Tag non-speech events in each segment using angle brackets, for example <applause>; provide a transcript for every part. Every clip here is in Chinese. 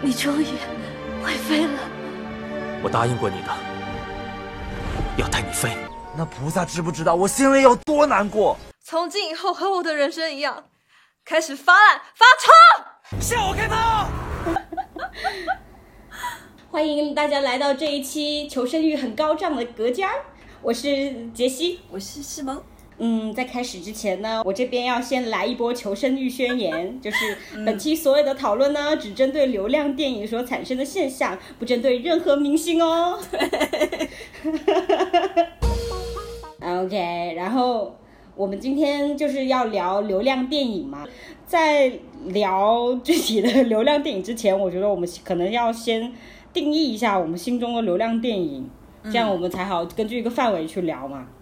你终于会飞了。我答应过你的，要带你飞。那菩萨知不知道我心里有多难过？从今以后和我的人生一样，开始发烂发臭。向我开炮！<laughs> 欢迎大家来到这一期求生欲很高涨的隔间儿，我是杰西，我是世萌。嗯，在开始之前呢，我这边要先来一波求生欲宣言，<laughs> 就是本期所有的讨论呢，只针对流量电影所产生的现象，不针对任何明星哦。<laughs> OK，然后我们今天就是要聊流量电影嘛，在聊具体的流量电影之前，我觉得我们可能要先定义一下我们心中的流量电影，这样我们才好根据一个范围去聊嘛。嗯，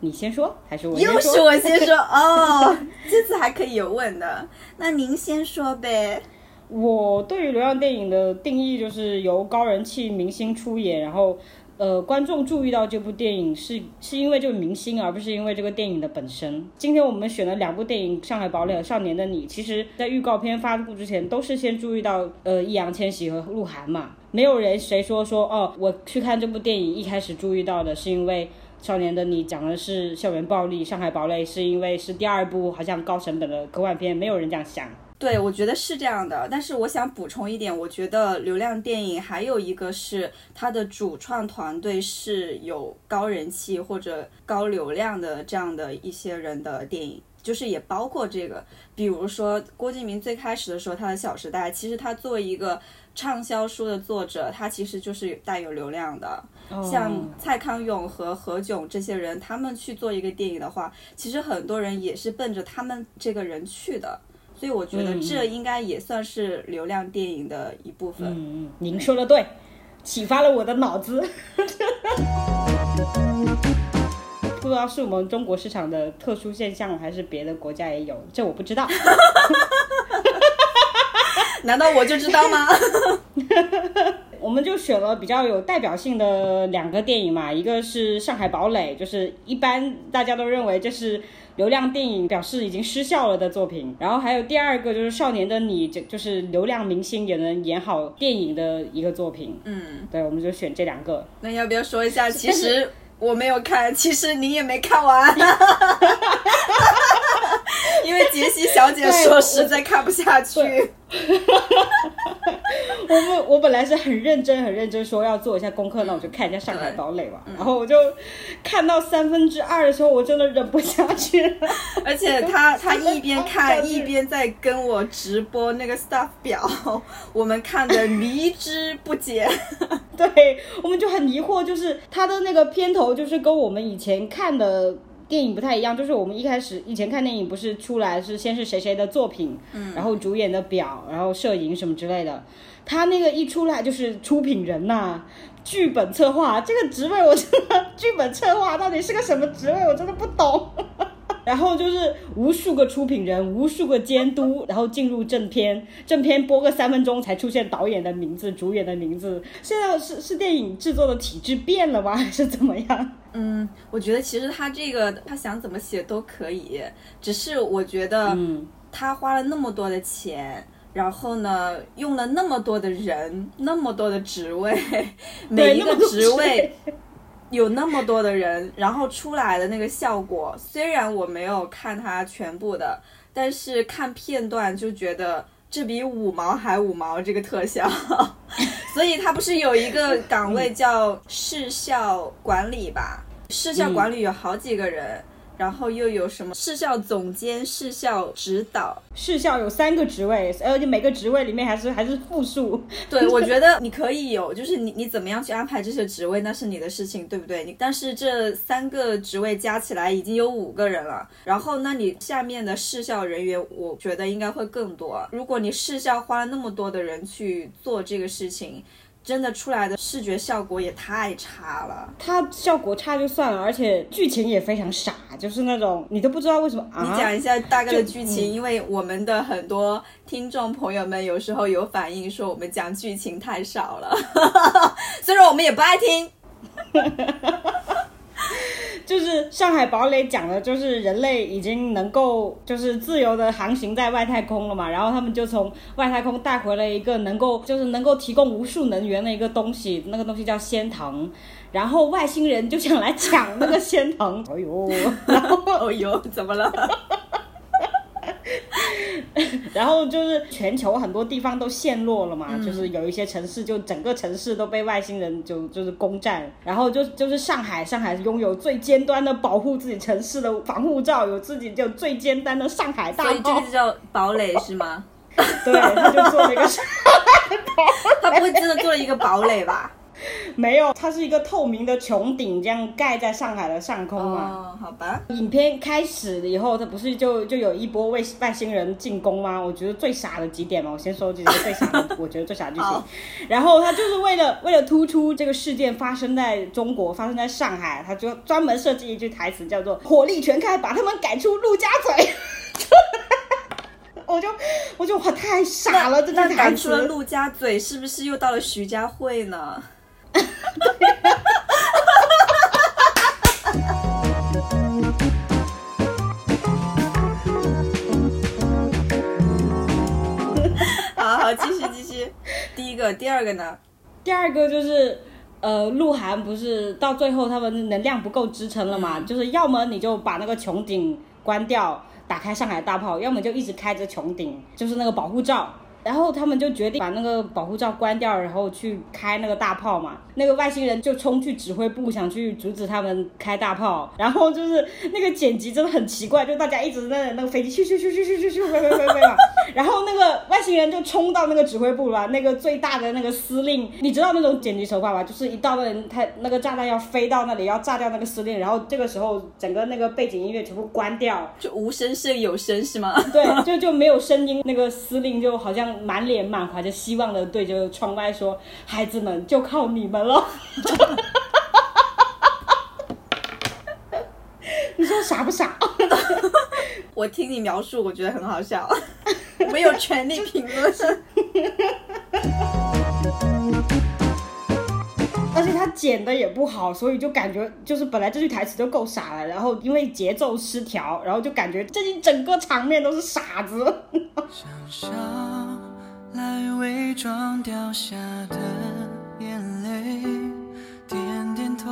你先说还是我先说？又是我先说哦，这次还可以有问的，那您先说呗。我对于流量电影的定义就是由高人气明星出演，然后呃观众注意到这部电影是是因为这个明星，而不是因为这个电影的本身。今天我们选了两部电影《上海堡垒》和《少年的你》，其实在预告片发布之前都是先注意到呃易烊千玺和鹿晗嘛，没有人谁说说哦我去看这部电影一开始注意到的是因为。少年的你讲的是校园暴力，《上海堡垒》是因为是第二部好像高成本的科幻片，没有人这样想。对，我觉得是这样的。但是我想补充一点，我觉得流量电影还有一个是它的主创团队是有高人气或者高流量的这样的一些人的电影，就是也包括这个。比如说郭敬明最开始的时候，他的《小时代》，其实他作为一个畅销书的作者，他其实就是带有流量的。像蔡康永和何炅这些人，他们去做一个电影的话，其实很多人也是奔着他们这个人去的，所以我觉得这应该也算是流量电影的一部分。嗯嗯，您说的对，启发了我的脑子。<laughs> 不知道是我们中国市场的特殊现象，还是别的国家也有，这我不知道。<laughs> 难道我就知道吗？<laughs> 我们就选了比较有代表性的两个电影嘛，一个是《上海堡垒》，就是一般大家都认为这是流量电影，表示已经失效了的作品。然后还有第二个就是《少年的你》，就就是流量明星也能演好电影的一个作品。嗯，对，我们就选这两个。那要不要说一下？其实我没有看，其实你也没看完。<laughs> <laughs> 因为杰西小姐说实在看不下去。<laughs> 我们我本来是很认真很认真说要做一下功课，那我就看一下《上海堡垒》吧。然后我就看到三分之二的时候，我真的忍不下去了。而且他 <laughs> 他一边看一边在跟我直播那个 stuff 表，我们看的迷之不解。<laughs> 对，我们就很疑惑，就是他的那个片头就是跟我们以前看的。电影不太一样，就是我们一开始以前看电影不是出来是先是谁谁的作品，嗯，然后主演的表，然后摄影什么之类的。他那个一出来就是出品人呐，剧本策划这个职位，我真的剧本策划到底是个什么职位，我真的不懂。然后就是无数个出品人，无数个监督，然后进入正片，正片播个三分钟才出现导演的名字、主演的名字。现在是是电影制作的体制变了吗，还是怎么样？嗯，我觉得其实他这个他想怎么写都可以，只是我觉得他花了那么多的钱，然后呢用了那么多的人，那么多的职位，每一个职位。有那么多的人，然后出来的那个效果，虽然我没有看它全部的，但是看片段就觉得这比五毛还五毛这个特效，<laughs> 所以它不是有一个岗位叫视效管理吧？视效管理有好几个人。然后又有什么视校总监、视校指导？视校有三个职位，而且每个职位里面还是还是复数。对，我觉得你可以有，就是你你怎么样去安排这些职位，那是你的事情，对不对？你但是这三个职位加起来已经有五个人了，然后那你下面的视校人员，我觉得应该会更多。如果你视校花了那么多的人去做这个事情。真的出来的视觉效果也太差了，它效果差就算了，而且剧情也非常傻，就是那种你都不知道为什么。你讲一下大概的剧情，因为我们的很多听众朋友们有时候有反映说我们讲剧情太少了，<laughs> 虽然我们也不爱听。<laughs> <laughs> 就是上海堡垒讲的，就是人类已经能够就是自由的航行在外太空了嘛，然后他们就从外太空带回了一个能够就是能够提供无数能源的一个东西，那个东西叫仙藤，然后外星人就想来抢那个仙藤，<laughs> 哎呦，然后哦 <laughs> 呦，怎么了？<laughs> 然后就是全球很多地方都陷落了嘛，就是有一些城市就整个城市都被外星人就就是攻占，然后就就是上海，上海拥有最尖端的保护自己城市的防护罩，有自己就最尖端的上海大所以这炮个就，叫堡垒是吗？<laughs> 对，他就做了一个 <laughs> 他不会真的做了一个堡垒吧？<laughs> 没有，它是一个透明的穹顶，这样盖在上海的上空嘛。哦，好吧。影片开始了以后，它不是就就有一波外外星人进攻吗？我觉得最傻的几点嘛，我先说几个最傻的，<laughs> 我觉得最傻的剧情。然后他就是为了为了突出这个事件发生在中国，发生在上海，他就专门设计一句台词叫做“火力全开，把他们赶出陆家嘴”。<laughs> 我就我就哇，太傻了，这句那台赶出了词。陆家嘴，是不是又到了徐家汇呢？好好，继续继续。第一个，第二个呢？第二个就是，呃，鹿晗不是到最后他们能量不够支撑了嘛？就是要么你就把那个穹顶关掉，打开上海大炮，要么就一直开着穹顶，就是那个保护罩。然后他们就决定把那个保护罩关掉，然后去开那个大炮嘛。那个外星人就冲去指挥部，想去阻止他们开大炮。然后就是那个剪辑真的很奇怪，就大家一直在那个飞机咻咻咻咻咻咻咻飞飞飞飞嘛。然后那个外星人就冲到那个指挥部了，那个最大的那个司令，你知道那种剪辑手法吧？就是一到那人，他那个炸弹要飞到那里，要炸掉那个司令，然后这个时候整个那个背景音乐全部关掉，就无声胜有声是吗？对，就就没有声音。那个司令就好像满脸满怀着希望的对着窗外说：“孩子们，就靠你们了。<laughs> ”你说傻不傻？<laughs> 我听你描述，我觉得很好笑。没有权利评论。<laughs> 而且他剪的也不好，所以就感觉就是本来这句台词就够傻了，然后因为节奏失调，然后就感觉这一整个场面都是傻子。来伪装掉下的眼泪，点点头，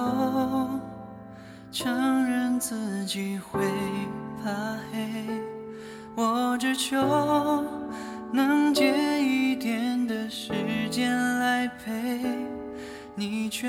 承认自己会怕黑。我只求能借一点的时间来陪，你却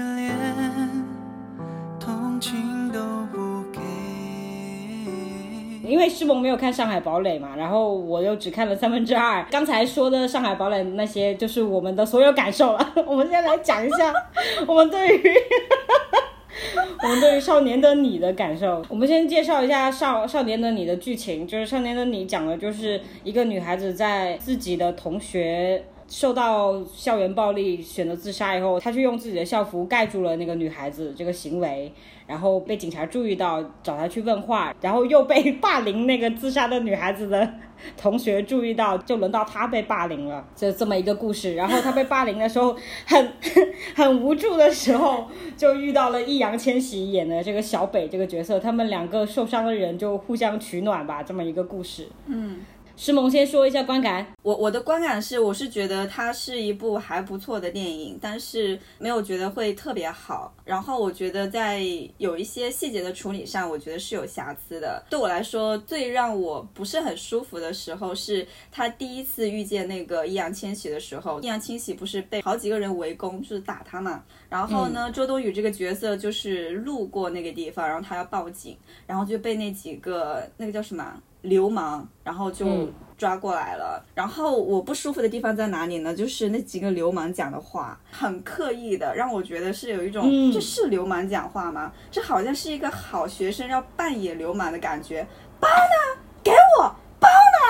师萌没有看《上海堡垒》嘛，然后我又只看了三分之二。刚才说的《上海堡垒》那些就是我们的所有感受了。<laughs> 我们现在来讲一下 <laughs> 我们对于 <laughs> 我们对于《少年的你》的感受。我们先介绍一下少《少年的你》的剧情，就是《少年的你》讲的就是一个女孩子在自己的同学。受到校园暴力选择自杀以后，他去用自己的校服盖住了那个女孩子这个行为，然后被警察注意到，找她去问话，然后又被霸凌那个自杀的女孩子的同学注意到，就轮到他被霸凌了，就这么一个故事。然后他被霸凌的时候，很 <laughs> 很无助的时候，就遇到了易烊千玺演的这个小北这个角色，他们两个受伤的人就互相取暖吧，这么一个故事。嗯，诗萌先说一下观感。我我的观感是，我是觉得它是一部还不错的电影，但是没有觉得会特别好。然后我觉得在有一些细节的处理上，我觉得是有瑕疵的。对我来说，最让我不是很舒服的时候是他第一次遇见那个易烊千玺的时候，易烊千玺不是被好几个人围攻，就是打他嘛。然后呢，周冬雨这个角色就是路过那个地方，然后他要报警，然后就被那几个那个叫什么流氓，然后就嗯抓过来了。然后我不舒服的地方在哪里呢？就是那几个流氓讲的话很刻意的，让我觉得是有一种、嗯这是流氓讲话吗？这好像是一个好学生要扮演流氓的感觉。包呢？给我包呢？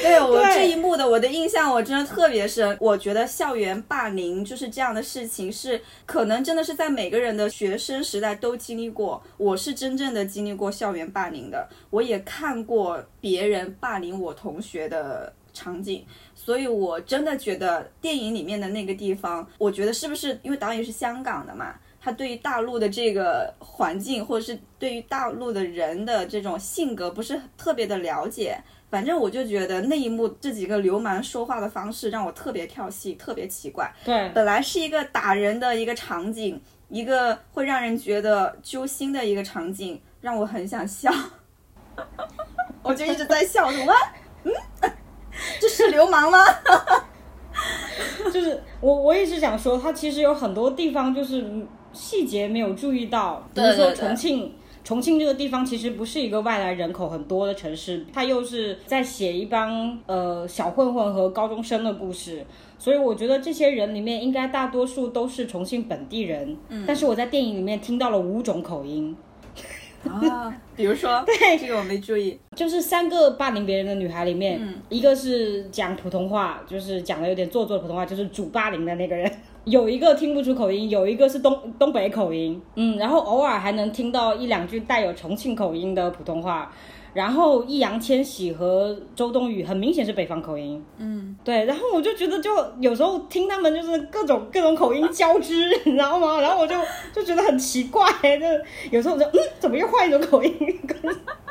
对我这一幕的我的印象，我真的特别深。我觉得校园霸凌就是这样的事情，是可能真的是在每个人的学生时代都经历过。我是真正的经历过校园霸凌的，我也看过别人霸凌我同学的场景，所以我真的觉得电影里面的那个地方，我觉得是不是因为导演是香港的嘛？他对于大陆的这个环境，或者是对于大陆的人的这种性格不是特别的了解。反正我就觉得那一幕这几个流氓说话的方式让我特别跳戏，特别奇怪。对，本来是一个打人的一个场景，一个会让人觉得揪心的一个场景，让我很想笑。<laughs> 我就一直在笑，什么？嗯，这是流氓吗？<laughs> 就是我我也是想说，他其实有很多地方就是细节没有注意到，比如说重庆。重庆这个地方其实不是一个外来人口很多的城市，它又是在写一帮呃小混混和高中生的故事，所以我觉得这些人里面应该大多数都是重庆本地人。嗯，但是我在电影里面听到了五种口音，啊，比如说，<laughs> 对这个我没注意。就是三个霸凌别人的女孩里面，一个是讲普通话，就是讲的有点做作的普通话，就是主霸凌的那个人。有一个听不出口音，有一个是东东北口音，嗯，然后偶尔还能听到一两句带有重庆口音的普通话。然后易烊千玺和周冬雨很明显是北方口音，嗯，对。然后我就觉得，就有时候听他们就是各种各种口音交织，<laughs> 你知道吗？然后我就就觉得很奇怪，就有时候我就嗯，怎么又换一种口音？<laughs>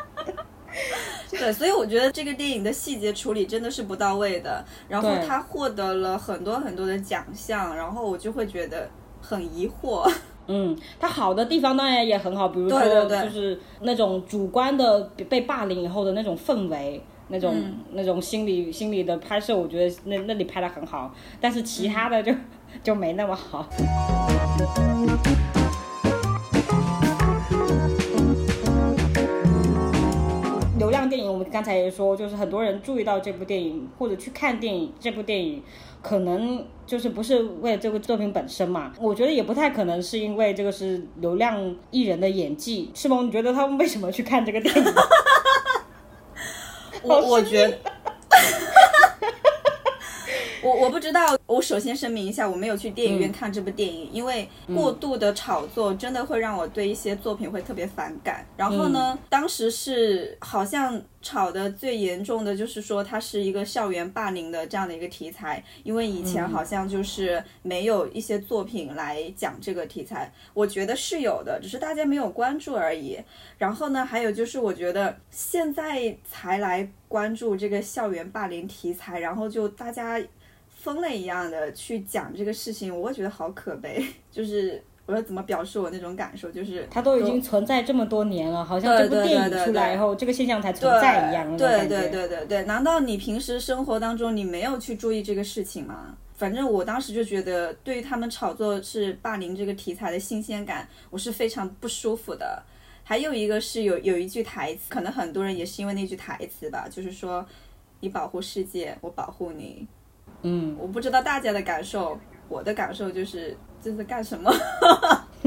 <laughs> 对，所以我觉得这个电影的细节处理真的是不到位的。然后对他获得了很多很多的奖项，然后我就会觉得很疑惑。<laughs> 嗯，它好的地方当然也很好，比如说就是那种主观的被霸凌以后的那种氛围，那种、嗯那种心理心理的拍摄，我觉得那那里拍的很好，但是其他的就、<laughs> 就没那么好。电影，我们刚才也说，就是很多人注意到这部电影或者去看电影，这部电影可能就是不是为了这个作品本身嘛？我觉得也不太可能是因为这个是流量艺人的演技。赤萌，你觉得他们为什么去看这个电影？<laughs> 我我觉得，我我不知道。我首先声明一下，我没有去电影院看这部电影，因为过度的炒作真的会让我对一些作品会特别反感。然后呢，当时是好像炒的最严重的就是说它是一个校园霸凌的这样的一个题材，因为以前好像就是没有一些作品来讲这个题材。我觉得是有的，只是大家没有关注而已。然后呢，还有就是我觉得现在才来关注这个校园霸凌题材，然后就大家疯了一样的去讲这个事情，我会觉得好可悲。<laughs> 就是我要怎么表示我那种感受，就是它都已经存在这么多年了，好像这部电影出来以后，这个现象才存在一样对。对对对对，难道你平时生活当中你没有去注意这个事情吗？反正我当时就觉得，对于他们炒作是霸凌这个题材的新鲜感，我是非常不舒服的。还有一个是有有一句台词，可能很多人也是因为那句台词吧，就是说你保护世界，我保护你。嗯，我不知道大家的感受，我的感受就是这是干什么？<laughs>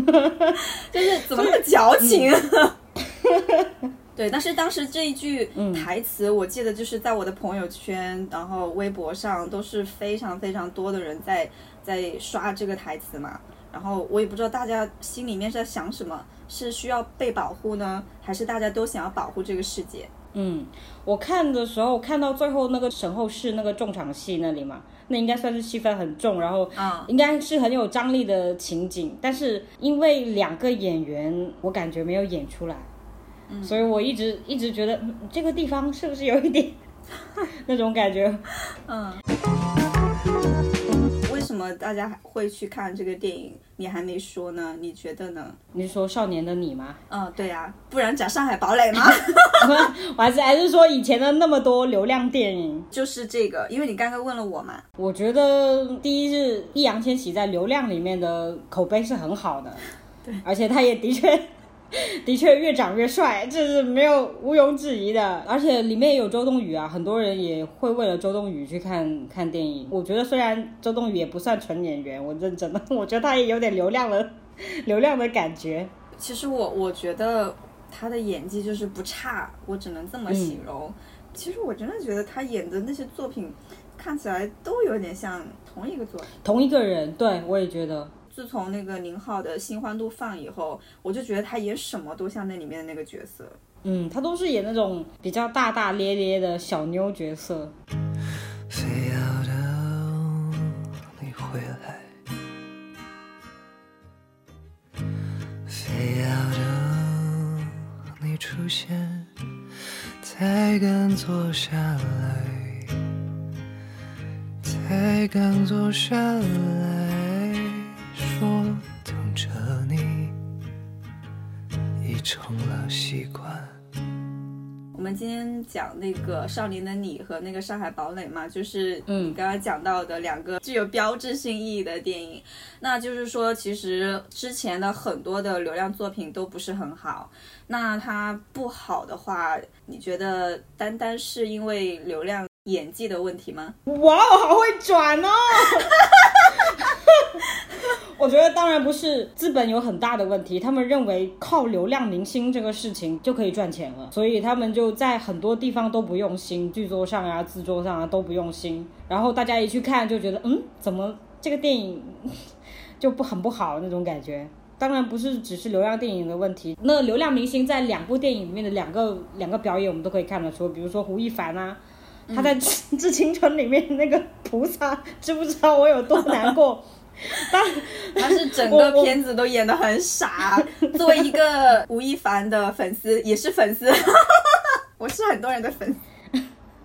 就是怎么那么矫情？<laughs> 对，但是当时这一句台词，我记得就是在我的朋友圈，然后微博上都是非常非常多的人在在刷这个台词嘛。然后我也不知道大家心里面是在想什么，是需要被保护呢，还是大家都想要保护这个世界？嗯，我看的时候看到最后那个沈后市那个重场戏那里嘛，那应该算是戏份很重，然后嗯应该是很有张力的情景，但是因为两个演员，我感觉没有演出来，所以我一直一直觉得、嗯这个地方是不是有一点 <laughs> 那种感觉？嗯。大家会去看这个电影？你还没说呢，你觉得呢？你是说少年的你吗？嗯，对呀、不然讲上海堡垒吗？<laughs> 我还是还是说以前的那么多流量电影？就是这个，因为你刚刚问了我嘛。我觉得第一是易烊千玺在流量里面的口碑是很好的，对，而且他也的确 <laughs> 的确越长越帅，这是没有毋庸置疑的。而且里面也有周冬雨啊，很多人也会为了周冬雨去看看电影。我觉得虽然周冬雨也不算纯演员，我认真的，<laughs> 我觉得她也有点流量的 <laughs> 流量的感觉。其实我我觉得她的演技就是不差，我只能这么形容。其实我真的觉得她演的那些作品看起来都有点像同一个作品。同一个人，对我也觉得。自从那个宁浩的新欢度放以后，我就觉得他演什么都像那里面的那个角色。嗯，他都是演那种比较大大咧咧的小妞角色。非要等你回来，非要等你出现，才敢坐下来，才敢坐下来。成了习惯。我们今天讲那个《少年的你》和那个《上海堡垒》嘛，就是嗯你刚刚讲到的两个具有标志性意义的电影。那就是说，其实之前的很多的流量作品都不是很好。那它不好的话，你觉得单单是因为流量演技的问题吗？哇哦，好会转哦！<laughs> 我觉得当然不是，资本有很大的问题，他们认为靠流量明星这个事情就可以赚钱了，所以他们就在很多地方都不用心，剧作上啊、制作上啊都不用心，然后大家一去看就觉得，嗯，怎么这个电影就不很不好那种感觉。当然不是只是流量电影的问题，那流量明星在两部电影里面的两个两个表演，我们都可以看得出，比如说胡一凡啊，他在 <laughs>《致青春》里面那个菩萨，知不知道我有多难过？但 <laughs> 他是整个片子都演得很傻。作为一个吴亦凡的粉丝，也是粉丝，<laughs> 我是很多人的粉丝。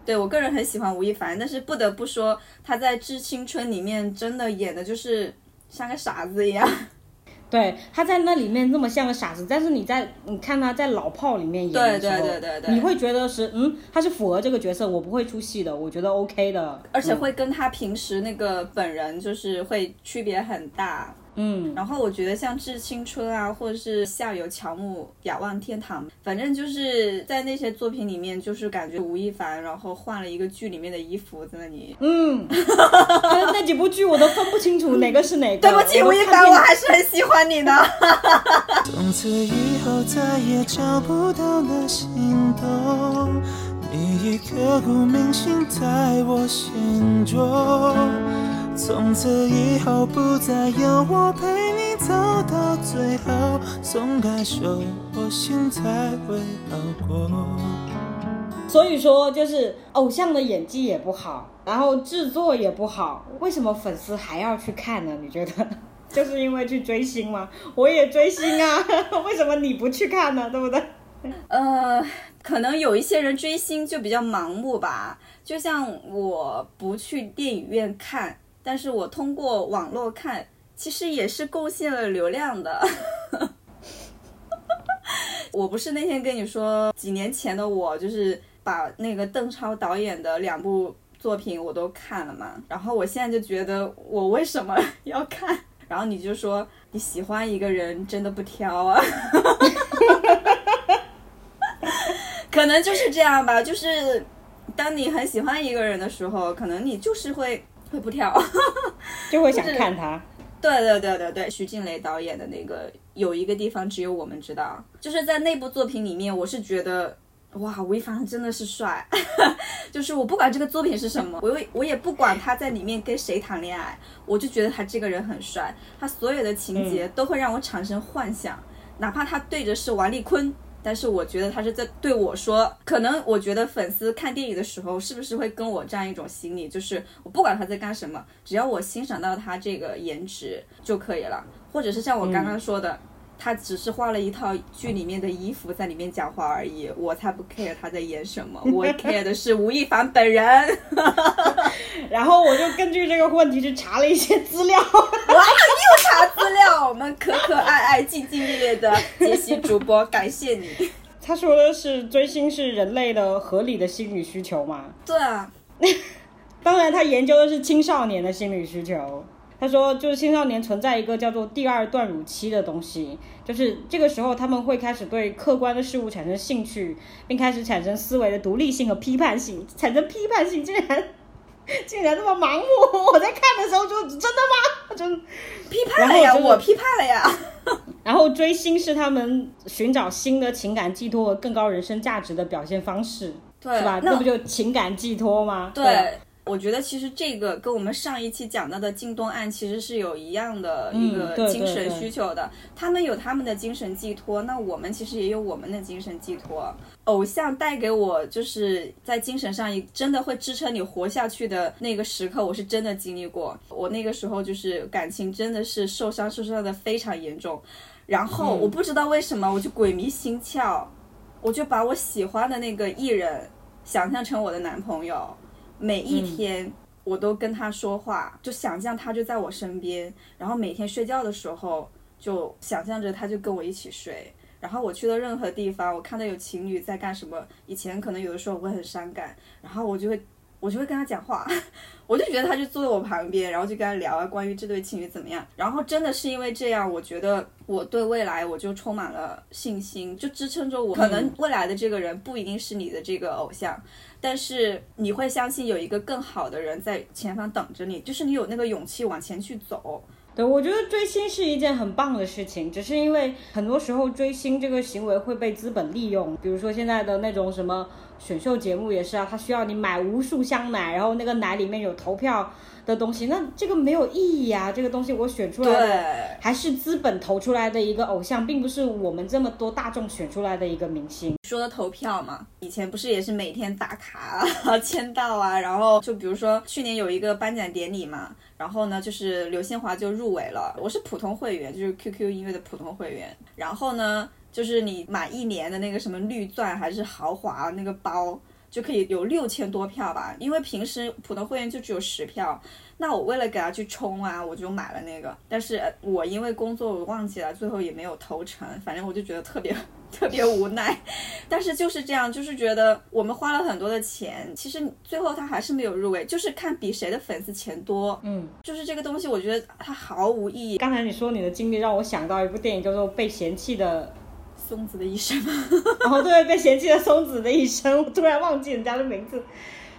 对我个人很喜欢吴亦凡，但是不得不说，他在《致青春》里面真的演的就是像个傻子一样。对，他在那里面那么像个傻子，但是你在你看他在《老炮》里面演的时候，对对对对对你会觉得是嗯，他是符合这个角色，我不会出戏的，我觉得 OK 的，而且会跟他平时那个本人就是会区别很大。嗯，然后我觉得像《致青春》啊，或者是《下有乔木，仰望天堂》，反正就是在那些作品里面，就是感觉吴亦凡然后换了一个剧里面的衣服在那里。嗯，就是 <laughs> 那几部剧我都分不清楚哪个是哪个。对不起，吴亦凡，我还是很喜欢你的。从此以后再也找不到那心动，你已刻骨铭心在我心中。从此以后不再有我陪你走到最后，松开手，我心才会好过。所以说，就是偶像的演技也不好，然后制作也不好，为什么粉丝还要去看呢？你觉得？就是因为去追星吗？我也追星啊，<laughs> 为什么你不去看呢？对不对？呃，可能有一些人追星就比较盲目吧，就像我不去电影院看，但是我通过网络看，其实也是贡献了流量的。<laughs> 我不是那天跟你说，几年前的我就是把那个邓超导演的两部作品我都看了嘛，然后我现在就觉得我为什么 <laughs> 要看？然后你就说你喜欢一个人真的不挑啊。<laughs> 可能就是这样吧，就是当你很喜欢一个人的时候，可能你就是会会不跳。<laughs> 就会想看他。对对对对对，徐静蕾导演的那个有一个地方只有我们知道，就是在那部作品里面，我是觉得哇，吴亦凡真的是帅，<laughs> 就是我不管这个作品是什么，我也我也不管他在里面跟谁谈恋爱，我就觉得他这个人很帅，他所有的情节都会让我产生幻想，哪怕他对着是王丽坤。但是我觉得他是在对我说，可能我觉得粉丝看电影的时候，是不是会跟我这样一种心理，就是我不管他在干什么，只要我欣赏到他这个颜值就可以了，或者是像我刚刚说的，他只是画了一套剧里面的衣服在里面讲话而已，我才不 care 他在演什么，<laughs> 我 care 的是吴亦凡本人。<laughs> 然后我就根据这个问题去查了一些资料。又查资料，我们可可爱爱、兢兢业业的杰西主播，感谢你。<laughs> 他说的是追星是人类的合理的心理需求嘛？对啊，当然，他研究的是青少年的心理需求。他说，就是青少年存在一个叫做第二断乳期的东西，就是这个时候他们会开始对客观的事物产生兴趣，并开始产生思维的独立性和批判性。产生批判性竟然竟然这么盲目！我在看的时候就真的吗？真批判了呀，就是我批判了呀。<laughs> 然后追星是他们寻找新的情感寄托和更高人生价值的表现方式，对是吧？那那不就情感寄托吗？对，啊我觉得其实这个跟我们上一期讲到的靳东案其实是有一样的一个精神需求的。他们有他们的精神寄托，那我们其实也有我们的精神寄托。偶像带给我就是在精神上真的会支撑你活下去的那个时刻，我是真的经历过。我那个时候就是感情真的是受伤，受伤的非常严重。然后嗯我不知道为什么，我就鬼迷心窍，我就把我喜欢的那个艺人想象成我的男朋友，每一天我都跟他说话，就想象他就在我身边，然后每天睡觉的时候就想象着他就跟我一起睡。然后我去了任何地方，我看到有情侣在干什么，以前可能有的时候我会很伤感，然后我就会我就会跟他讲话，<laughs> 我就觉得他就坐在我旁边，然后就跟他聊啊关于这对情侣怎么样。然后真的是因为这样，我觉得我对未来我就充满了信心，就支撑着我。可能未来的这个人不一定是你的这个偶像，但是你会相信有一个更好的人在前方等着你，就是你有那个勇气往前去走。对，我觉得追星是一件很棒的事情，只是因为很多时候追星这个行为会被资本利用，比如说现在的那种什么选秀节目也是啊，它需要你买无数箱奶，然后那个奶里面有投票的东西，那这个没有意义啊，这个东西我选出来的对还是资本投出来的一个偶像，并不是我们这么多大众选出来的一个明星。说的投票嘛，以前不是也是每天打卡啊、<laughs> 签到啊，然后就比如说去年有一个颁奖典礼嘛，然后呢就是刘宪华就入围了，我是普通会员，就是 QQ 音乐的普通会员，然后呢就是你满一年的那个什么绿钻还是豪华那个包。就可以有六千多票吧，因为平时普通会员就只有十票，那我为了给他去冲啊，我就买了那个，但是呃我因为工作我忘记了，最后也没有投成，反正我就觉得特别 <laughs> 特别无奈，但是就是这样，就是觉得我们花了很多的钱，其实最后他还是没有入围，就是看比谁的粉丝钱多，嗯，就是这个东西，我觉得它毫无意义。刚才你说你的经历让我想到一部电影叫做《被嫌弃的松子的一生，<laughs> 哦，对，被嫌弃的松子的一生，我 <laughs> 突然忘记人家的名字。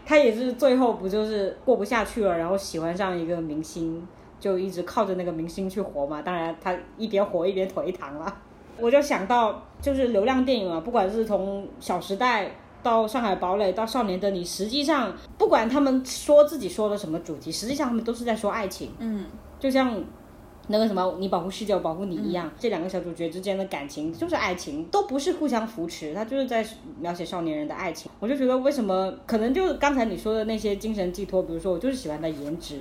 他也是最后不就是过不下去了，然后喜欢上一个明星，就一直靠着那个明星去活嘛。当然，他一边活一边颓唐了。我就想到，就是流量电影啊，不管是从《小时代》到《上海堡垒》到《少年的你》，实际上不管他们说自己说的什么主题，实际上他们都是在说爱情。嗯，就像那个什么，你保护世界，我保护你一样，这两个小主角之间的感情就是爱情，都不是互相扶持，他就是在描写少年人的爱情。我就觉得为什么可能就是刚才你说的那些精神寄托，比如说我就是喜欢他颜值，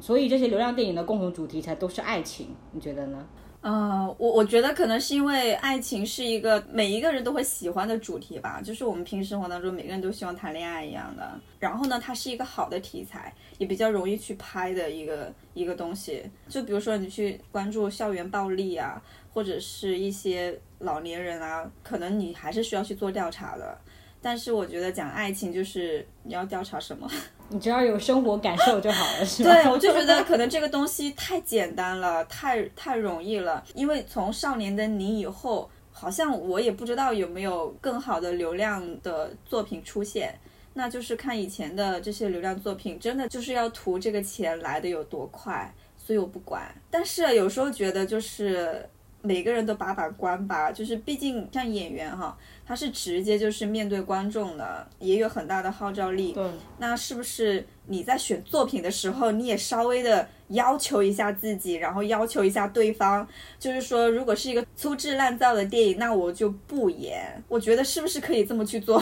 所以这些流量电影的共同主题才都是爱情，你觉得呢？呃，我我觉得可能是因为爱情是一个每一个人都会喜欢的主题吧，就是我们平时生活当中每个人都希望谈恋爱一样的。然后呢，它是一个好的题材，也比较容易去拍的一个一个东西。就比如说你去关注校园暴力啊，或者是一些老年人啊，可能你还是需要去做调查的。但是我觉得讲爱情就是你要调查什么？<laughs> 你只要有生活感受就好了，是吧？对，我就觉得 <laughs> 可能这个东西太简单了，太太容易了。因为从《少年的你》以后，好像我也不知道有没有更好的流量的作品出现。那就是看以前的这些流量作品，真的就是要图这个钱来的有多快，所以我不管。但是有时候觉得就是每个人都把把关吧，就是毕竟像演员哈，他是直接就是面对观众的，也有很大的号召力。对，那是不是你在选作品的时候，你也稍微的要求一下自己，然后要求一下对方？就是说，如果是一个粗制滥造的电影，那我就不演。我觉得是不是可以这么去做？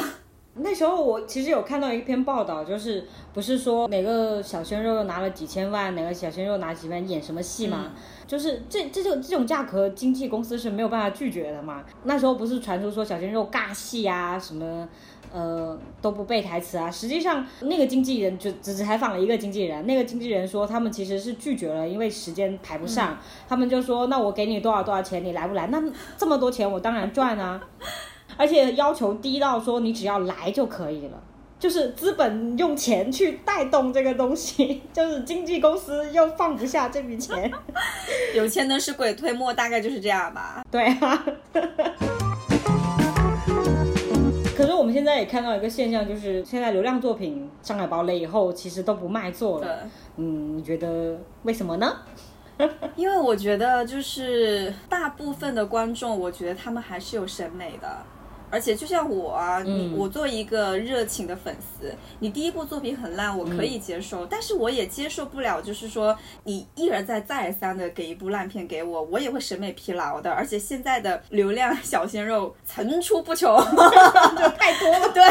那时候我其实有看到一篇报道，就是不是说哪个小鲜肉拿了几千万，哪个小鲜肉拿几万演什么戏吗？就是这这种这种价格，经纪公司是没有办法拒绝的嘛。那时候不是传出说小鲜肉尬戏啊，什么呃都不背台词啊。实际上那个经纪人就只采访了一个经纪人，那个经纪人说他们其实是拒绝了，因为时间排不上。他们就说那我给你多少多少钱，你来不来？那这么多钱我当然赚啊。而且要求低到说你只要来就可以了，就是资本用钱去带动这个东西，<laughs> 就是经纪公司又放不下这笔钱。有钱能使鬼推磨，大概就是这样吧。对啊。可是我们现在也看到一个现象，就是现在流量作品《上海堡垒》以后，其实都不卖座了。嗯，你觉得为什么呢？<laughs> 因为我觉得就是大部分的观众，我觉得他们还是有审美的。而且就像我啊，你我作为一个热情的粉丝，你第一部作品很烂，我可以接受，但是我也接受不了，就是说你一而再再而三的给一部烂片给我，我也会审美疲劳的。而且现在的流量 <laughs> 小鲜肉层出不穷，<laughs> 就太多了。对，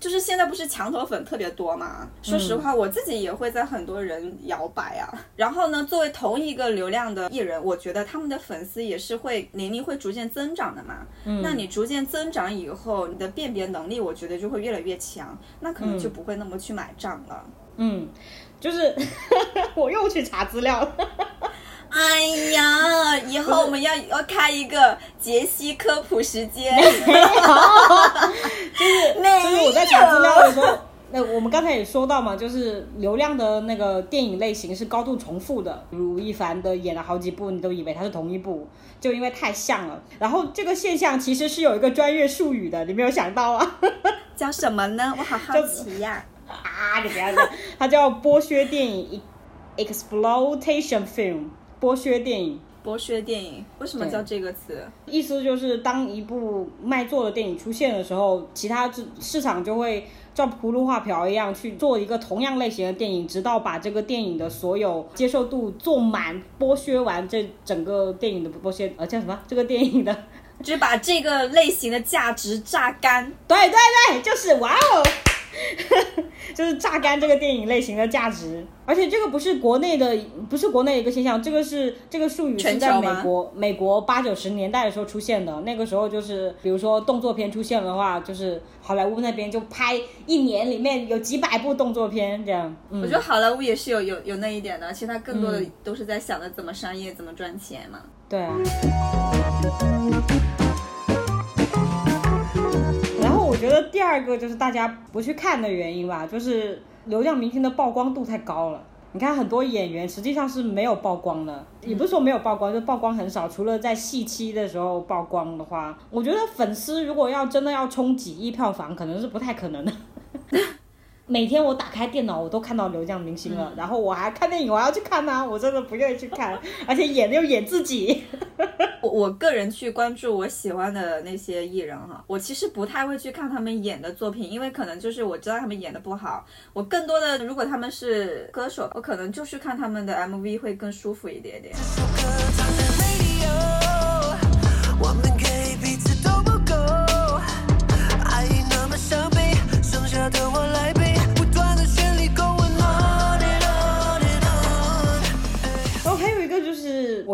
就是现在不是墙头粉特别多嘛？说实话，我自己也会在很多人摇摆啊。然后呢，作为同一个流量的艺人，我觉得他们的粉丝也是会年龄会逐渐增长的嘛。嗯，那你逐渐增长以后，你的辨别能力，我觉得就会越来越强，那可能就不会那么去买账了。嗯，就是 <laughs> 我又去查资料了。哎呀，以后我们要要开一个杰西科普时间。<laughs> 就是就是我在查资料的时候，<laughs> 那我们刚才也说到嘛，就是流量的那个电影类型是高度重复的，吴亦凡的演了好几部，你都以为他是同一部，就因为太像了。然后这个现象其实是有一个专业术语的，你没有想到啊？叫什么呢？我好好奇呀！<laughs> 啊，你不要这它叫剥削电影，exploitation film。剥削电影，剥削电影，为什么叫这个词？意思就是当一部卖座的电影出现的时候，其他市市场就会照葫芦画瓢一样去做一个同样类型的电影，直到把这个电影的所有接受度做满，剥削完这整个电影的剥削，呃，叫什么？这个电影的，就是把这个类型的价值榨干。对对对，就是哇哦。<laughs> 就是榨干这个电影类型的价值，而且这个不是国内的，不是国内一个现象，这个是这个术语是在美国，美国八九十年代的时候出现的。那个时候就是，比如说动作片出现的话，就是好莱坞那边就拍一年里面有几百部动作片这样。我觉得好莱坞也是有有有那一点的，其实他更多的都是在想着怎么商业、怎么赚钱嘛。对啊。我觉得第二个就是大家不去看的原因吧，就是流量明星的曝光度太高了。你看很多演员实际上是没有曝光的，也不是说没有曝光，就曝光很少。除了在戏期的时候曝光的话，我觉得粉丝如果要真的要冲几亿票房，可能是不太可能的。<laughs> 每天我打开电脑，我都看到流量明星了，然后我还看电影，我要去看他，我真的不愿意去看，<laughs> 而且演又演自己。我我个人去关注我喜欢的那些艺人哈，我其实不太会去看他们演的作品，因为可能就是我知道他们演的不好，我更多的如果他们是歌手，我可能就是看他们的 MV 会更舒服一点点。我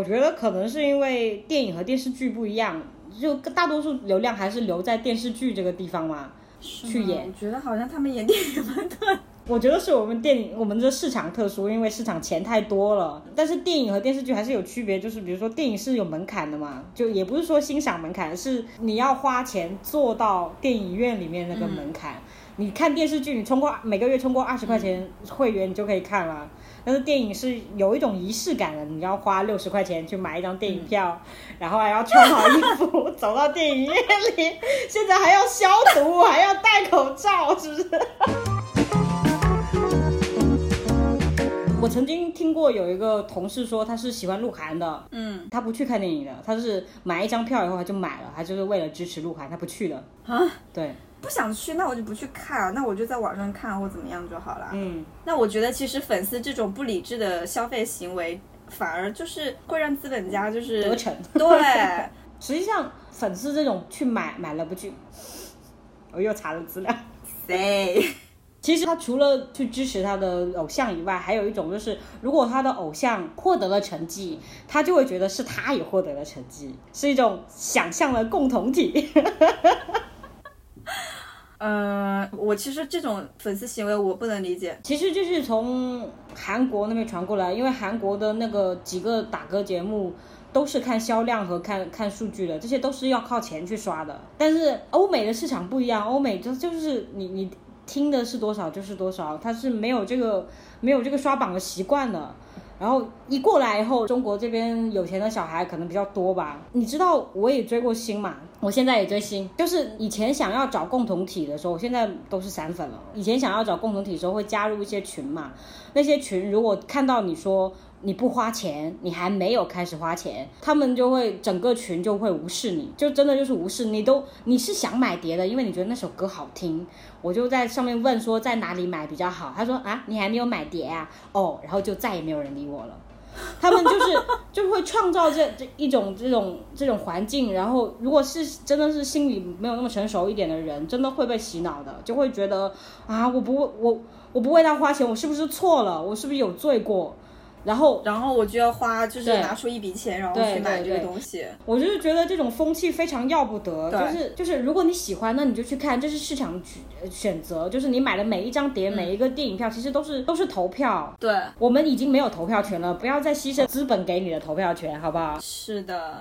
觉得可能是因为电影和电视剧不一样，就大多数流量还是留在电视剧这个地方嘛，去演。我觉得好像他们演电影蛮多。我觉得是我们电影，我们这市场特殊，因为市场钱太多了。但是电影和电视剧还是有区别，就是比如说电影是有门槛的嘛，就也不是说欣赏门槛，是你要花钱坐到电影院里面那个门槛。你看电视剧，你充过每个月充过二十块钱会员，你就可以看了。但是电影是有一种仪式感的，你要花六十块钱去买一张电影票，然后还要穿好衣服走到电影院里，现在还要消毒，还要戴口罩，是不是？我曾经听过有一个同事说他是喜欢鹿晗的，嗯，他不去看电影的，他是买一张票以后他就买了，他就是为了支持鹿晗，他不去了啊，对。不想去，那我就不去看，那我就在网上看或怎么样就好了。嗯，那我觉得其实粉丝这种不理智的消费行为，反而就是会让资本家就是得逞。<laughs> 对，实际上粉丝这种去买买了不去，我又查了资料。<laughs> 谁？其实他除了去支持他的偶像以外，还有一种就是，如果他的偶像获得了成绩，他就会觉得是他也获得了成绩，是一种想象的共同体。<laughs> 嗯，<laughs> 我其实这种粉丝行为我不能理解。其实就是从韩国那边传过来，因为韩国的那个几个打歌节目都是看销量和看看数据的，这些都是要靠钱去刷的。但是欧美的市场不一样，欧美就就是你你听的是多少就是多少，它是没有这个没有这个刷榜的习惯的。然后一过来以后，中国这边有钱的小孩可能比较多吧。你知道我也追过星嘛？我现在也追星，就是以前想要找共同体的时候，我现在都是散粉了。以前想要找共同体时候会加入一些群嘛，那些群如果看到你说。你不花钱，你还没有开始花钱，他们就会整个群就会无视你，就真的就是无视你都你是想买碟的，因为你觉得那首歌好听，我就在上面问说在哪里买比较好，他说啊你还没有买碟啊，哦，然后就再也没有人理我了。他们就是就会创造这这一种这种这种环境，然后如果是真的是心理没有那么成熟一点的人，真的会被洗脑的，就会觉得啊，我不我我不为他花钱，我是不是错了？我是不是有罪过？然后，然后我就要花，就是拿出一笔钱，然后去买这个东西。我就是觉得这种风气非常要不得，对就是就是，如果你喜欢，那你就去看，这是市场选呃选择，就是你买的每一张碟、每一个电影票，其实都是都是投票。对，我们已经没有投票权了，不要再牺牲资本给你的投票权，好不好？是的。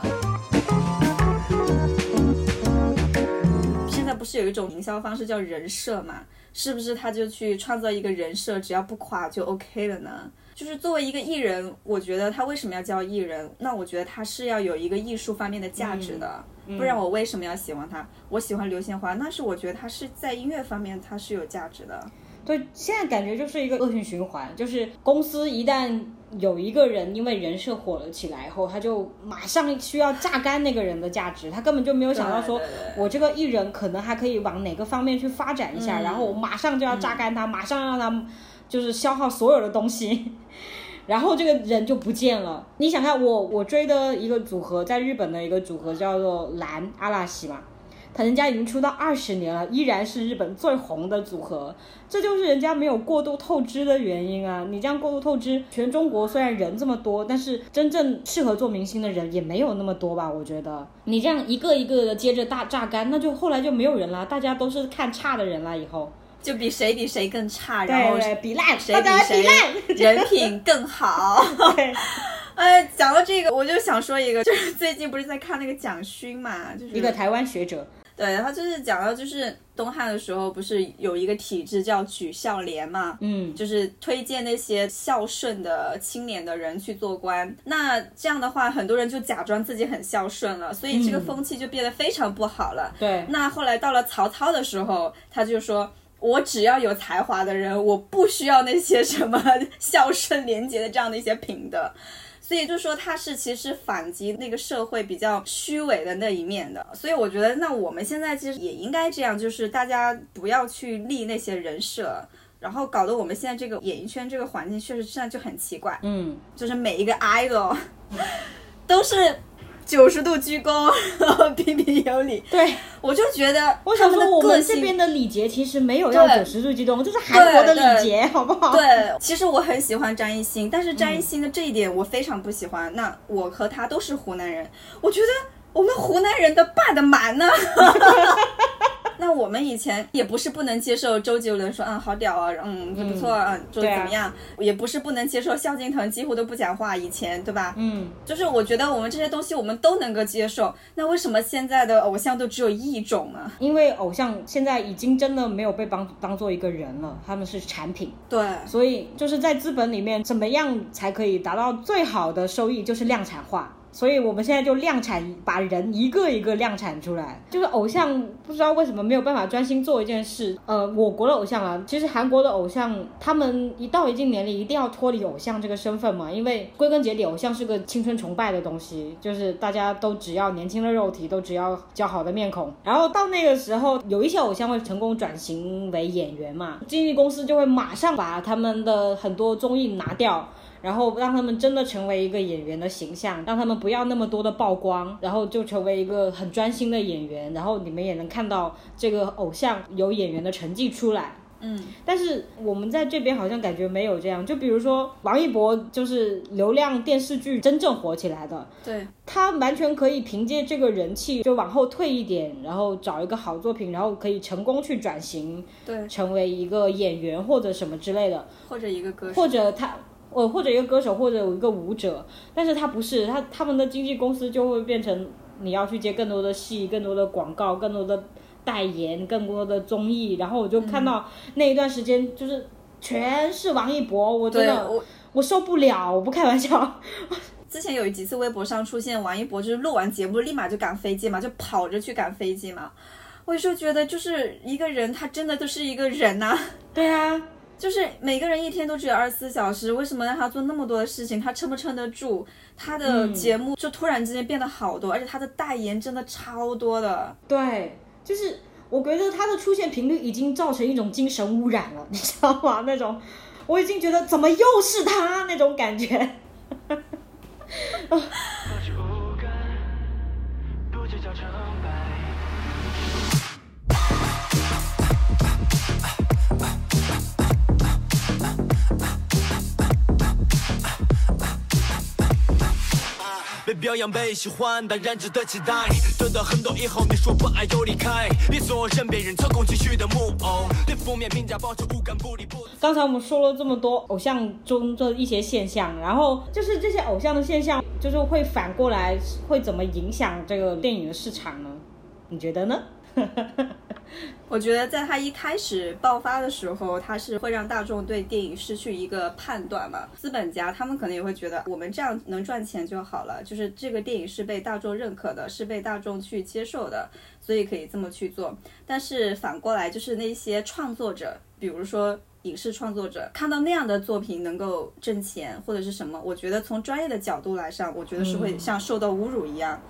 现在不是有一种营销方式叫人设嘛？是不是他就去创造一个人设，只要不垮就 OK 了呢？就是作为一个艺人，我觉得他为什么要叫艺人？那我觉得他是要有一个艺术方面的价值的，不然我为什么要喜欢他？我喜欢刘宪华，那是我觉得他是在音乐方面他是有价值的。对，现在感觉就是一个恶性循环，就是公司一旦有一个人因为人设火了起来后，他就马上需要榨干那个人的价值，他根本就没有想到说我这个艺人可能还可以往哪个方面去发展一下，嗯然后我马上就要榨干他，马上让他就是消耗所有的东西。<laughs> 然后这个人就不见了。你想看我我追的一个组合，在日本的一个组合叫做蓝阿拉西嘛，他人家已经出道二十年了，依然是日本最红的组合，这就是人家没有过度透支的原因啊！你这样过度透支，全中国虽然人这么多，但是真正适合做明星的人也没有那么多吧？我觉得你这样一个一个的接着大榨干，那就后来就没有人了，大家都是看差的人了。以后就比谁比谁更差，然后比烂，谁比烂，<laughs> 人品更好。对，哎，讲到这个，我就想说一个，就是最近不是在看那个蒋勋嘛，就是一个台湾学者，对，他就是讲到就是东汉的时候，不是有一个体制叫举孝廉嘛，嗯，就是推荐那些孝顺的青年的人去做官。那这样的话，很多人就假装自己很孝顺了，所以这个嗯风气就变得非常不好了。对，那后来到了曹操的时候，他就说。我只要有才华的人，我不需要那些什么 <laughs> 孝顺廉洁的这样的一些品德。所以就说他是其实反击那个社会比较虚伪的那一面的，所以我觉得那我们现在其实也应该这样，就是大家不要去立那些人设，然后搞得我们现在这个演艺圈这个环境确实现在就很奇怪，嗯，就是每一个 idol 都是九十度鞠躬，<laughs> 然后彬彬有礼，对。我就觉得我想说，我们这边的礼节其实没有要对九十度鞠躬，这是韩国的礼节，好不好？对，其实我很喜欢张艺兴，但是嗯张艺兴的这一点我非常不喜欢。那我和他都是湖南人，我觉得我们湖南人的霸的蛮呢。<laughs> 那我们以前也不是不能接受周杰伦说嗯好屌啊，嗯不错啊，做的对啊怎么样，也不是不能接受萧敬腾几乎都不讲话，以前对吧？嗯，就是我觉得我们这些东西我们都能够接受，那为什么现在的偶像都只有一种呢？因为偶像现在已经真的没有被当当做一个人了，他们是产品，对，所以就是在资本里面，怎么样才可以达到最好的收益，就是量产化。所以我们现在就量产，把人一个一个量产出来。就是偶像不知道为什么没有办法专心做一件事。呃，我国的偶像啊，其实韩国的偶像，他们一到一定年龄一定要脱离偶像这个身份嘛，因为归根结底，偶像是个青春崇拜的东西，就是大家都只要年轻的肉体，都只要姣好的面孔。然后到那个时候，有一些偶像会成功转型为演员嘛，经纪公司就会马上把他们的很多综艺拿掉。然后让他们真的成为一个演员的形象，让他们不要那么多的曝光，然后就成为一个很专心的演员，然后你们也能看到这个偶像有演员的成绩出来。嗯，但是我们在这边好像感觉没有这样，就比如说王一博就是流量电视剧真正火起来的，对，他完全可以凭借这个人气就往后退一点，然后找一个好作品，然后可以成功去转型，对，成为一个演员或者什么之类的。或者一个歌手，或者他，呃，或者一个歌手，或者有一个舞者，但是他不是，他他们的经纪公司就会变成你要去接更多的戏、更多的广告、更多的代言、更多的综艺，然后我就看到那一段时间就是全是王一博，我真的我。我受不了，我不开玩笑。<laughs> 之前有几次微博上出现王一博，就是录完节目立马就赶飞机嘛，就跑着去赶飞机嘛。我就觉得，就是一个人，他真的都是一个人呐、对啊，就是每个人一天都只有二十四小时，为什么让他做那么多的事情？他撑不撑得住？他的嗯节目就突然之间变得好多，而且他的代言真的超多的。对，就是我觉得他的出现频率已经造成一种精神污染了，<laughs> 你知道吗？那种我已经觉得怎么又是他那种感觉。<laughs> 不被表扬被喜欢，当然值得期待。得到很多以后，你说不爱就离开，别做任别人操控情绪的木偶。对负面评价保持无感，不理不。刚才我们说了这么多偶像中的一些现象，然后就是这些偶像的现象，就是会反过来会怎么影响这个电影的市场呢？你觉得呢？<laughs> 我觉得在它一开始爆发的时候，它是会让大众对电影失去一个判断嘛。资本家他们可能也会觉得我们这样能赚钱就好了，就是这个电影是被大众认可的，是被大众去接受的，所以可以这么去做。但是反过来，就是那些创作者，比如说。影视创作者看到那样的作品能够挣钱或者是什么，我觉得从专业的角度来上，我觉得是会像受到侮辱一样。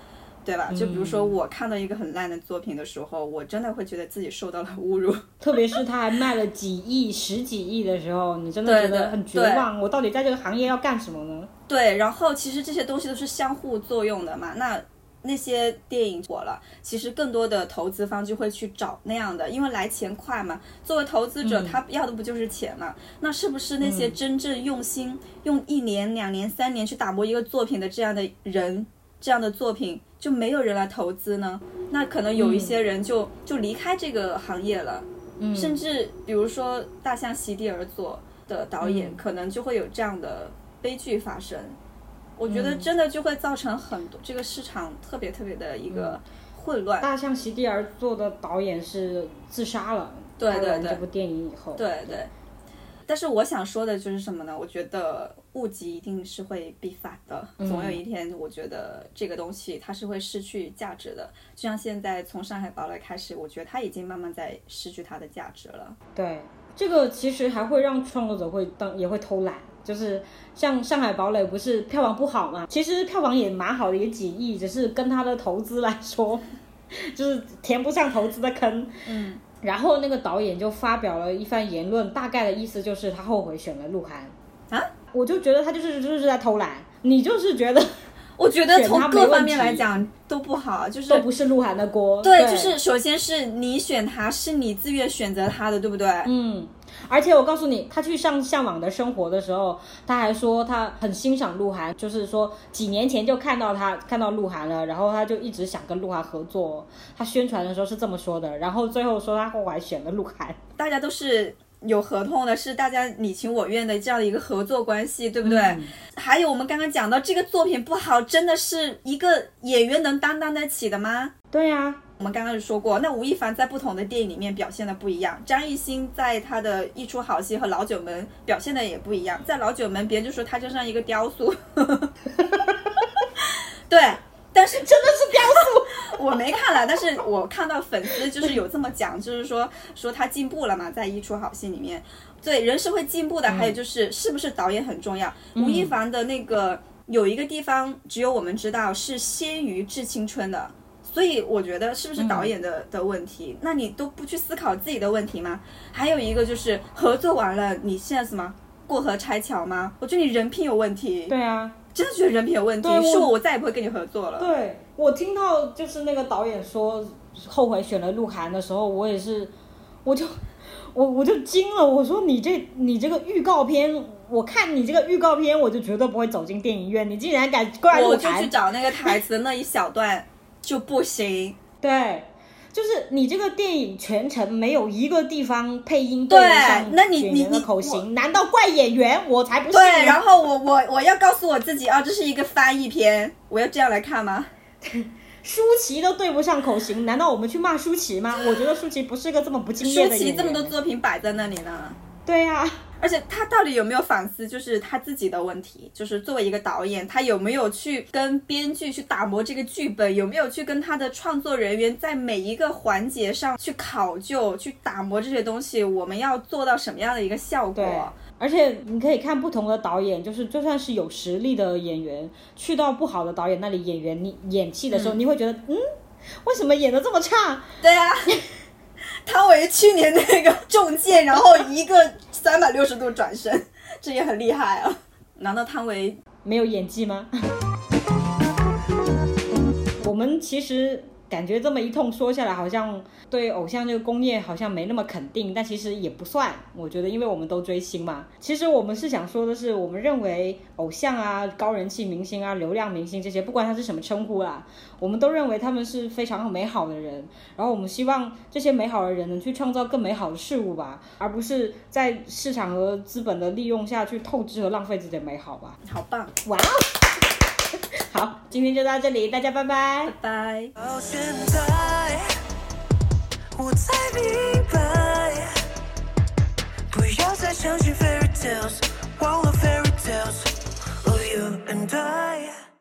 对吧？就比如说，我看到一个很烂的作品的时候，我真的会觉得自己受到了侮辱。特别是他还卖了几亿、十几亿的时候，你真的觉得很绝望。我到底在这个行业要干什么呢？对，然后其实这些东西都是相互作用的嘛。那那些电影火了，其实更多的投资方就会去找那样的，因为来钱快嘛。作为投资者，他要的不就是钱嘛？那是不是那些真正用心用一年、两年、三年去打磨一个作品的这样的人，这样的作品？就没有人来投资呢？那可能有一些人就就离开这个行业了，嗯，甚至比如说大象席地而坐的导演，可能就会有这样的悲剧发生。我觉得真的就会造成很多这个市场特别特别的一个混乱。大象席地而坐的导演是自杀了，对对对，这部电影以后，对对。但是我想说的就是什么呢？我觉得物极一定是会必反的，总有一天，我觉得这个东西它是会失去价值的。就像现在从上海堡垒开始，我觉得它已经慢慢在失去它的价值了。对，这个其实还会让创作者会当也会偷懒，就是像上海堡垒不是票房不好嘛？其实票房也蛮好的，也几亿，只是跟它的投资来说，<laughs> 就是填不上投资的坑。嗯。然后那个导演就发表了一番言论，大概的意思就是他后悔选了鹿晗。啊，我就觉得他就是就是在偷懒，你就是觉得，<laughs> 我觉得从各方面来讲都不好，就是都不是鹿晗的锅，对，就是首先是你选他是你自愿选择他的，对不对？嗯。而且我告诉你，他去上《向往的生活》的时候，他还说他很欣赏鹿晗，就是说几年前就看到他看到鹿晗了，然后他就一直想跟鹿晗合作。他宣传的时候是这么说的，然后最后说他后来选了鹿晗。大家都是有合同的，是大家你情我愿的这样的一个合作关系，对不对？还有我们刚刚讲到这个作品不好，真的是一个演员能担当得起的吗？对呀。我们刚刚就说过，那吴亦凡在不同的电影里面表现的不一样，张艺兴在他的一出好戏和老九门表现的也不一样。在老九门，别人就说他就像一个雕塑，<laughs> 对，但是真的是雕塑，我没看了，但是我看到粉丝就是有这么讲，就是说说他进步了嘛，在一出好戏里面，对，人是会进步的。还有就是是不是导演很重要？吴亦凡的那个有一个地方只有我们知道是先于致青春的。所以我觉得是不是导演的的问题？那你都不去思考自己的问题吗？还有一个就是合作完了，你现在什么过河拆桥吗？我觉得你人品有问题。对啊，真的觉得人品有问题，是我我再也不会跟你合作了。对我听到就是那个导演说后悔选了鹿晗的时候，我也是，我就我我就惊了。我说你这你这个预告片，我看你这个预告片，我就绝对不会走进电影院。你竟然敢怪我？我就去找那个台词那一小段。就不行，对，就是你这个电影全程没有一个地方配音对上演员的口型，难道怪演员？我才不信。对，然后我我我要告诉我自己啊，这是一个翻译片，我要这样来看吗？<laughs> 舒淇都对不上口型，难道我们去骂舒淇吗？我觉得舒淇不是个这么不敬业的舒淇这么多作品摆在那里呢。对呀。而且他到底有没有反思，就是他自己的问题，就是作为一个导演，他有没有去跟编剧去打磨这个剧本，有没有去跟他的创作人员在每一个环节上去考究、去打磨这些东西，我们要做到什么样的一个效果？而且你可以看不同的导演，就是就算是有实力的演员，去到不好的导演那里演员，你演戏的时候，你会觉得，嗯，为什么演的这么差？对啊。汤唯去年那个中箭，然后一个三百六十度转身这也很厉害啊。难道汤唯没有演技吗？<laughs> 我们其实感觉这么一通说下来，好像对偶像这个工业好像没那么肯定，但其实也不算。我觉得，因为我们都追星嘛。其实我们是想说的是，我们认为偶像啊、高人气明星啊、流量明星这些，不管他是什么称呼啦，我们都认为他们是非常美好的人。然后我们希望这些美好的人能去创造更美好的事物吧，而不是在市场和资本的利用下去透支和浪费自己的美好吧。好棒，哇哦！好，今天就到这里，大家拜拜，拜拜。我才明白，不要再相信 fairy tales，忘了 fairy tales，oh you and I。